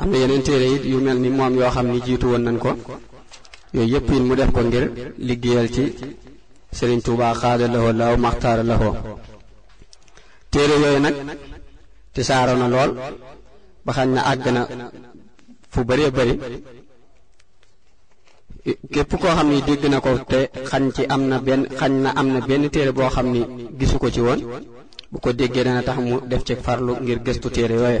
am na yeneen téere it yu mel ni moom yoo xam ni jiitu woon nañ ko yooyu yëpp it mu def ko ngir liggéeyal ci Sëriñ Tuubaa xaada lahoo laaw maxtaara lahoo téere yooyu nag te saaroo na lool ba xañ na àgg na fu bëree bëri képp koo xam ni dégg na ko te xañ ci am na benn xañ na am na benn téere boo xam ni gisu ko ci woon bu ko déggee dana tax mu def ci farlu ngir gëstu téere yooyu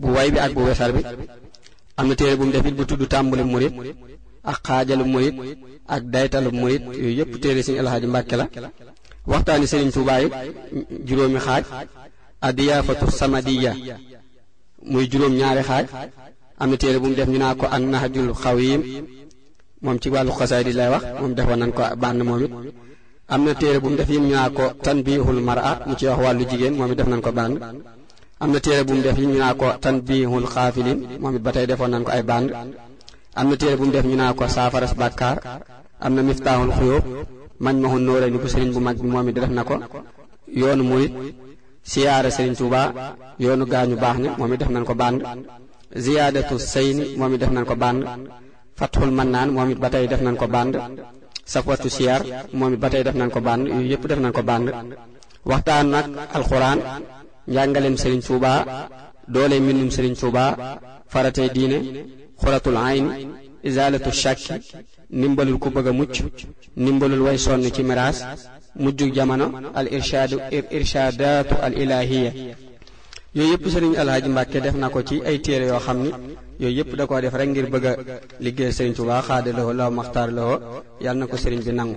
bu way bi ak bu wesar bi am na téere bu mu def it bu tudd tàmbali murit ak xaajalu murit ak daytalu murit yooyu yëpp téere sëñ Alxaaji Mbàkke la waxtaani sëriñ Tuubaa yi juróomi xaaj adiyaafatu samadiya muy juróom ñaari xaaj am na téere bu mu def ñu naa ko an nahjul xawim moom ci wàllu xasaay di lay wax moom defoon nañ ko bànn moom it am na téere bu mu def yim ñu naa ko tanbihul mar'a mu ci wax wàllu jigéen moom it def nañ ko bànn am na téere bu mu def yi ñu naa ko tanbihul xaafilin moom it ba tey defoon nañ ko ay band am na téere bu mu def ñu naa ko saafaras bàkkaar am na miftaaxul xuyóob mañ maxu nóora ni bu sëriñ bu mag bi moom it def na ko yoonu murit siyaara sëriñ Tuuba yoonu gaañu baax ñi moom it def nañ ko band ziyaadatu sayni moom it def nañ ko band fatxul mannaan moom it ba tey def nañ ko band safwatu siyaar moom it ba tey def nañ ko band yooyu yëpp def nañ ko band waxtaan nag alxuraan njàngaleem sëriñ Tuuba doole mbindum sëriñ Tuuba faratay diine xuratul ayn izalatu shakki ndimbalul ku bëgg a mucc ndimbalul way sonn ci miraas mujjug jamono al irshaadu irshaadaatu al ilaahiya yooyu yëpp sëriñ alhaaji mbàkke def na ko ci ay téere yoo xam ni yooyu yëpp da koo def rek ngir bëgg a liggéey sëriñ Tuubaa xaada lawoo law maxtaar lawoo yàlla na ko sëriñ bi nangu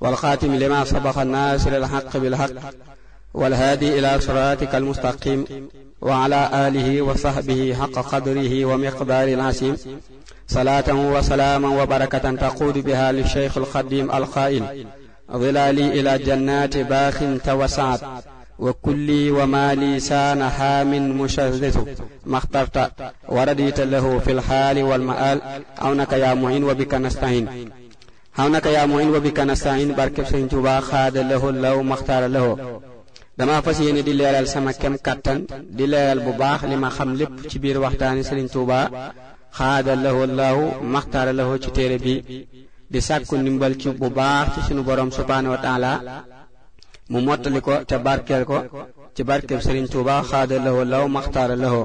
والخاتم لما سبق الناس الحق بالحق والهادي إلى صراطك المستقيم وعلى آله وصحبه حق قدره ومقدار العسيم صلاة وسلاما وبركة تقود بها للشيخ القديم القائل ظلالي إلى جنات باخ توسعت وكلي ومالي سان حام مشرث ما اخترت ورديت له في الحال والمآل عونك يا معين وبك نستعين xaw naka yaa mooy wa bika nastain barkeb sëñ Tuubaa xaada lahoo law maxtaara lahoo dama fas yéene di leeral sama kem kàttan di leeral bu baax li ma xam lépp ci biir waxtaani sëriñ Tuubaa xaada lahoo law maxtaara lahoo ci téere bi di sàkku ndimbal ci bu baax ci sunu borom subhaanahu wa taala mu mottali ko te barkeel ko ci barkeb sëriñ Tuubaa xaada lahoo law maxtaara lahoo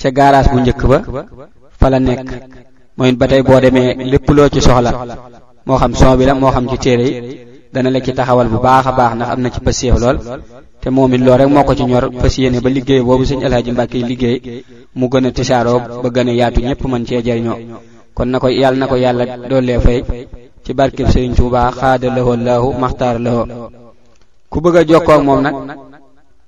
ca garage bu njëkk ba fa la nekk mooy ba tey boo demee lépp loo ci soxla moo xam son bi la moo xam ci téere yi dana la ci taxawal bu baax a baax ndax am na ci pëseef lool te moom it lool rek moo ko ci ñor fas yéene ba liggéey boobu sëñ Alaaji Mbàkke liggéey mu gën a tisaaroo ba gën a yaatu ñëpp mën cee jariñoo kon na ko yàlla na ko yàlla doolee fay ci barkeb Sëriñ Tuubaa xaada lahoo laahu maxtaar lahoo ku bëgg a jokkoo ak moom nag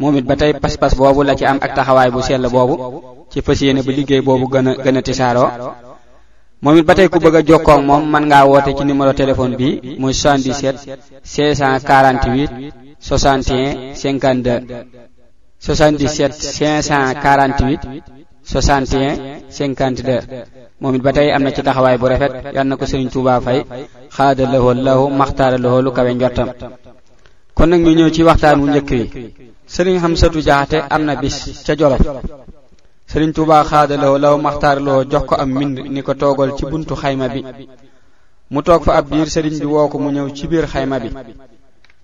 moom it ba tey pas-pas boobu la ci am ak taxawaay bu sell boobu ci fas yéene ba liggéey boobu gën a gën a tisaaroo moom it ba tey ku bëgg a jokkoo ak moom mën ngaa woote ci numéro téléphone bi muy 77 648 61 52 77 548 61 52 moom it ba tey am na ci taxawaay bu rafet yal na ko Sëriñ Tuubaa fay xaada lahoo lahu maxtaara lahoo lu kawe njortam kon nag ñu ñëw ci waxtaan wu njëkk yi sëriñ Xamsatu Jaxate am na bis ca Jolof sëriñ Tuubaa xaadaloo law maxtaar loo jox ko am mbind ni ko toogal ci buntu xayma bi mu toog fa ab diir sëriñ bi woo ko mu ñëw ci biir xayma bi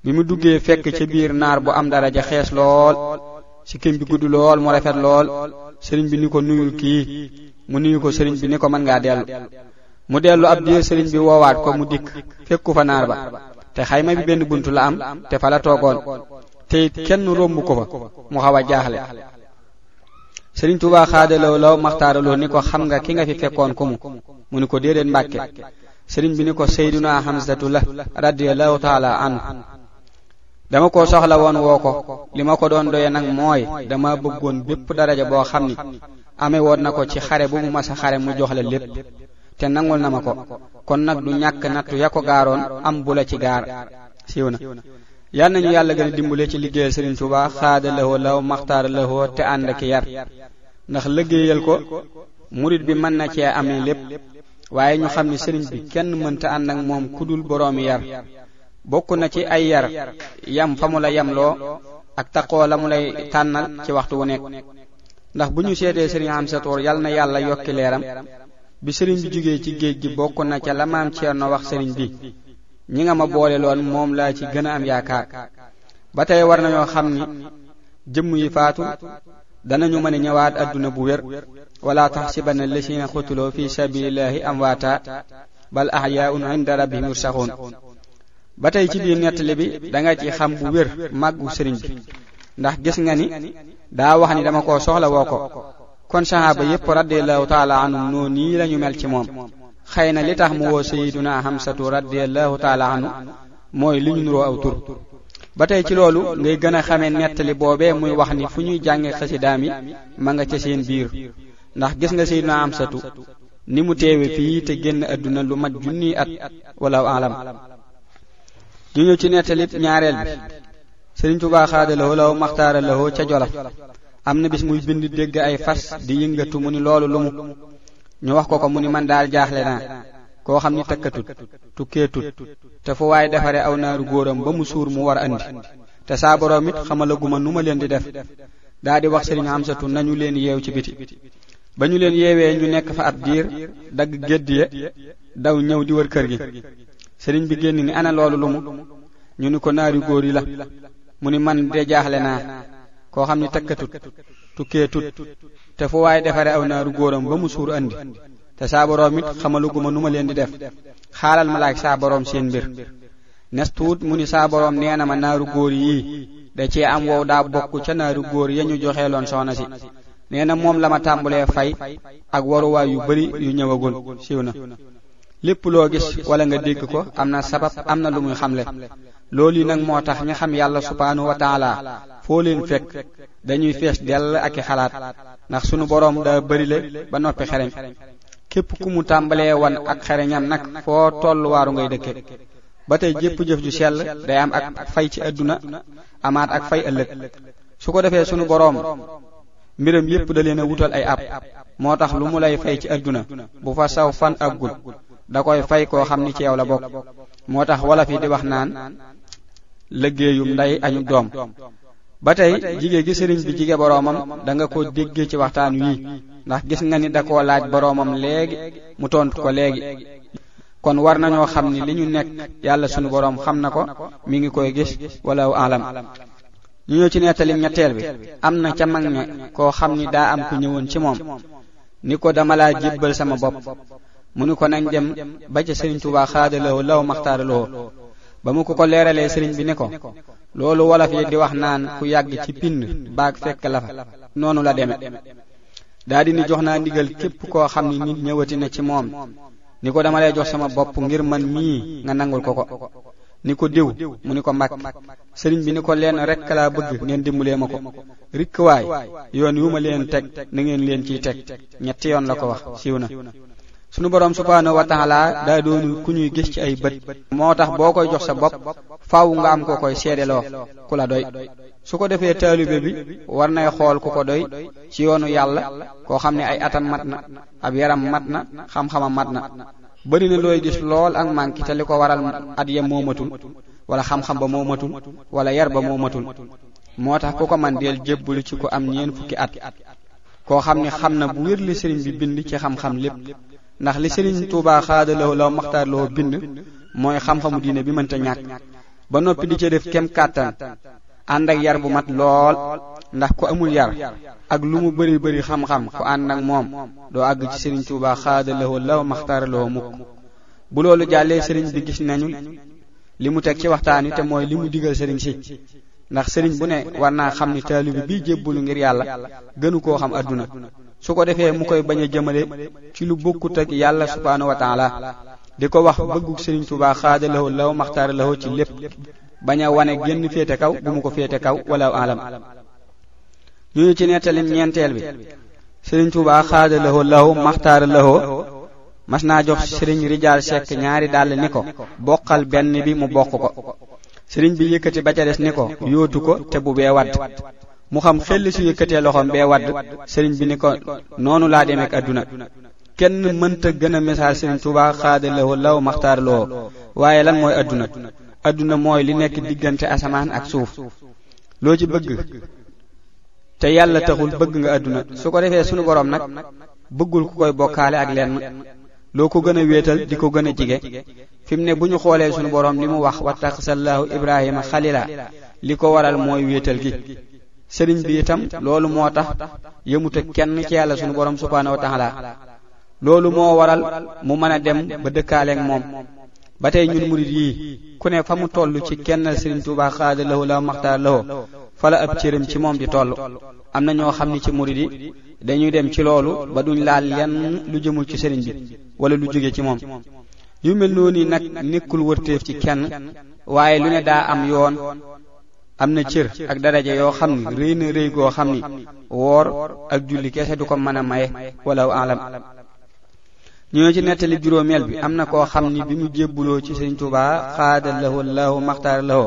bi mu duggee fekk ca biir naar bu am dara ja xees lool sikkim bi gudd lool mu rafet lool sëriñ bi ni ko nuyul kii mu nuyu ko sëriñ bi ni ko mën ngaa dellu mu dellu ab diir sëriñ bi woowaat ko mu dikk fekku fa naar ba te xayma bi benn bunt la am te fa la toogoon te it kenn romb ko fa mu xaw a jaaxle sëriñ Tuubaa xaadalaw law maxtaaraloo ni ko xam nga ki nga fi fekkoon ko mu mu ni ko déedéet mbàkke sëriñ bi ni ko sayduna hamsatu la radiyallahu taala anhu dama ko soxla woon woo ko li ma ko doon doye nag mooy dama bëggoon bépp daraja boo xam ni ame woon na ko ci xare bu mu masa xare mu jox la lépp te nangul na ma ko kon nag du ñàkk nattu ya ko gaaroon am bu la ci gaar siiw na yal nañu yàlla gën a dimbale ci liggéeyal Sëriñ Tuubaa xaada lahoo law maxtaara lahoo te ànd ak yar ndax liggéeyal ko murit bi mën na cee amee lépp waaye ñu xam ne sëriñ bi kenn mënta ànd ak moom ku dul boroomi yar bokk na ci ay yar yam fa mu la yamloo ak taqoo la mu lay tànnal ci waxtu wu nekk ndax bu ñu seetee sëriñ am sa toor yal na yàlla yokki leeram bi sëriñ bi jógee ci géej gi bokk na ca la maam Ceerno wax sëriñ bi ñi nga ma boole loon moom laa ci gën a am yaakaar ba tey war nañoo xam ni jëmm yi faatu danañu mën a ñëwaat adduna bu wér wala taxsibanna lasiina xutuloo fi sabilillahi amwaata bal ahyaun inda rabbihim yursaxuun ba tey ci biir nettali bi da nga ci xam bu wér màggu sëriñ bi ndax gis nga ni daa wax ni dama koo soxla woo ko kon sahaaba yépp radiallahu taala anhum noo nii lañu mel ci moom xëy na li tax mu woo sayiduna hamsatu radiallahu taala anhu mooy li ñu nuroo aw tur ba tey ci loolu ngay gën a xamee nettali boobee muy wax ni fu ñuy jànge xasidaam yi ma nga ca seen biir ndax gis nga sayiduna hamsatu ni mu teewe fii te génn àdduna lu mat junniy at wala alam ñu ñëw ci nettalib ñaareel bi Sëriñ Tuubaa xaada lahoo law maxtaara lahoo ca Jolof am na bis muy bind dégg ay fas di yëngatu mu ni loolu lu mu ñu wax ko ko mu ni man daal jaaxle naa koo xam ni takkatut tukkeetut te fu waaye defare aw naaru góoram ba mu suur mu war andi te saa boroom it xamalaguma nu ma leen di def daa di wax sëriñ Amsatu nañu leen yeew ci biti ba ñu leen yeewee ñu nekk fa ab diir dagg gédd ya daw ñëw di wër kër gi sëriñ bi génn ni ana loolu lu mu ñu ni ko naari góor yi la mu ni man de jaaxle naa koo xam ni takkatut tukkee tut te fu waaye defare aw naaru góoram ba mu suur andi te saa boroom it xamaluguma nu ma leen di def xaaral ma laaj saa boroom seen mbir nes tuut mu ni saa boroom nee na ma naaru góor yii da cee am wow daa bokk ca naaru góor ya ñu joxeeloon soxna si nee na moom la ma tàmbulee fay ak waruwaay yu bari yu ñëwagul siiw na lépp loo gis wala nga dégg ko am na sabab am na lu muy xamle loolu yi nag moo tax ñi xam yàlla subhaanahu wa taala foo leen fekk dañuy fees dell ak i xalaat ndax sunu boroom daa bërile ba noppi xereñ képp ku mu tàmbalee wan ak xereñam nag foo tollu waaru ngay dëkke ba tey jépp jëf ju sell day am ak fay ci àdduna amaat ak fay ëllëg su ko defee sunu boroom mbiram yépp da leen a wutal ay ab moo tax lu mu lay fay ci àdduna bu fa saw fan ak gud da koy fay koo xam ni ci yow la bokk moo tax wolof yi di wax naan liggéeyum ndey añu doom ba tey jigéen gi sëriñ bi jige boroomam da nga ko déggee ci waxtaan wii ndax gis nga ni da koo laaj boroomam léegi mu tontu ko léegi kon war nañoo xam ni li ñu nekk yàlla sunu boroom xam na ko mi ngi koy gis wala alam ñu ñëw ci nettali ñetteel bi am na ca mag ña koo xam ni daa am ku ñëwoon ci moom ni ko dama laa jébbal sama bopp mu ni ko nañ dem ba ca sëriñ Tuubaa xaadaloo law maxtaaraloo ba mu ko ko leeralee sëriñ bi ni ko loolu wolof yi di wax naan ku yàgg ci pind baag fekk la fa noonu la deme daa di ni jox naa ndigal képp koo xam ni nit ñëwati na ci moom ni ko dama lay jox sama bopp ngir man mii nga nangul ko ko ni ko diw mu ni ko mbàkk sëriñ bi ni ko leen rekk laa bëgg ngeen dimbalee ma ko rikk waay yoon yu ma leen teg na ngeen leen ciy teg ñetti yoon la ko wax siiw na sunu boroom subhaanahu wa taala daa doonul ku ñuy gis ci ay bët moo tax boo koy jox sa bopp faaw nga am ko koy seedeloo ku la doy su ko defee taalibe bi war nay xool ku ko doy ci yoonu yàlla koo xam ne ay atam mat na ab yaram mat na xam-xamam mat na bari na looy gis lool ak manki te li ko waral at ya moomatul wala xam-xam ba moo matul wala yar ba moo matul moo tax ku ko man deel jébbalu ci ku am ñeen fukki at koo xam ne xam na bu wér li sëriñ bi bind ci xam-xam lépp ndax li sëriñ Tuubaa xaadaloo law maxtaar loo bind mooy xam-xamu diine bi mënta ñàkk ba noppi di ca def kem kàttan ànd ak yar bu mat lool ndax ku amul yar ak lu mu bari bari xam-xam ku ànd ak moom doo àgg ci sëriñ Tuubaa xaadaloo law maxtaar loo mukk bu loolu jàllee sëriñ bi gis nañu li mu teg ci waxtaan wi te mooy li mu digal sëriñ si ndax sëriñ bu ne war naa xam ni taalibe bi jébbalu ngir yàlla gënu koo xam àdduna su ko defee mu koy bañ a jëmale ci lu bokkut ak yàlla subhaanahu wa taala di ko wax bëggu sëriñ Tuubaa xaada lawo law maxtaar lawo ci lépp bañ a wane génn féete kaw bu mu ko féete kaw wala alam ñu ngi ci nettalim ñeenteel bi sëriñ Tuubaa xaada lawo law maxtaar lawo mas naa jox sëriñ rijaal sekk ñaari dàll ni ko bokkal benn bi mu bokk ko sëriñ bi yëkkati ba ca des ni ko yóotu ko te bu bee wadd mu xam xel su yëkkatee loxoom bee wadd sëriñ bi ni ko noonu laa demee ak adduna kenn mënta gën a misaal sëriñ Tuubaa xaada lawo law maxtaar loo waaye lan mooy adduna adduna mooy li nekk diggante asamaan ak suuf loo ci bëgg te yàlla taxul bëgg nga adduna su ko defee sunu boroom nag bëggul ku koy bokkaale ak lenn loo ko gën a wéetal di ko gën a jige fi mu ne bu ñu xoolee suñu boroom li mu wax wattaxisallaahu ibrahima xalila li ko waral mooy wéetal gi sëriñ bi itam loolu moo tax yëmut ak kenn ci yàlla suñu boroom subhaanahu wa taala loolu moo waral mu mën a dem ba dëkkaaleek moom ba tey ñun murit yii ku ne fa mu toll ci kenn sëriñ Tuubaa xaada lahu la maxtaar lahu fala ab cëram ci moom di toll am na ñoo xam ni ci murid yi dañuy dem ci loolu ba duñ laal lenn lu jëmul ci sëriñ bi wala lu jóge ci moom yu mel noonu nag nekkul wërteef ci kenn waaye lu ne daa am yoon am na cër ak daraja yoo xam ni rëy na rëy goo xam ni woor ak julli kese du ko mën a maye wala alam ñoo ci nettali juróomeel bi am na koo xam ni bi mu jébbuloo ci sëriñ Tuubaa xaada lahu allahu maxtaar lahu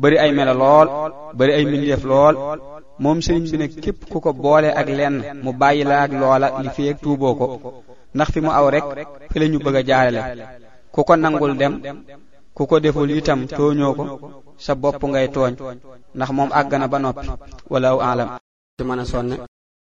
bari ay melo lool bari ay mbindeef lool moom sëriñ bi nag képp ku ko boole ak lenn mu bàyyi la ak loola li fi ak tuuboo ko ndax fi mu aw rek fi la ñu bëgg a jaarale ku ko nangul dem ku ko deful itam tooñoo ko sa bopp ngay tooñ ndax moom àgg na ba noppi wala aw alam ci mën a sonne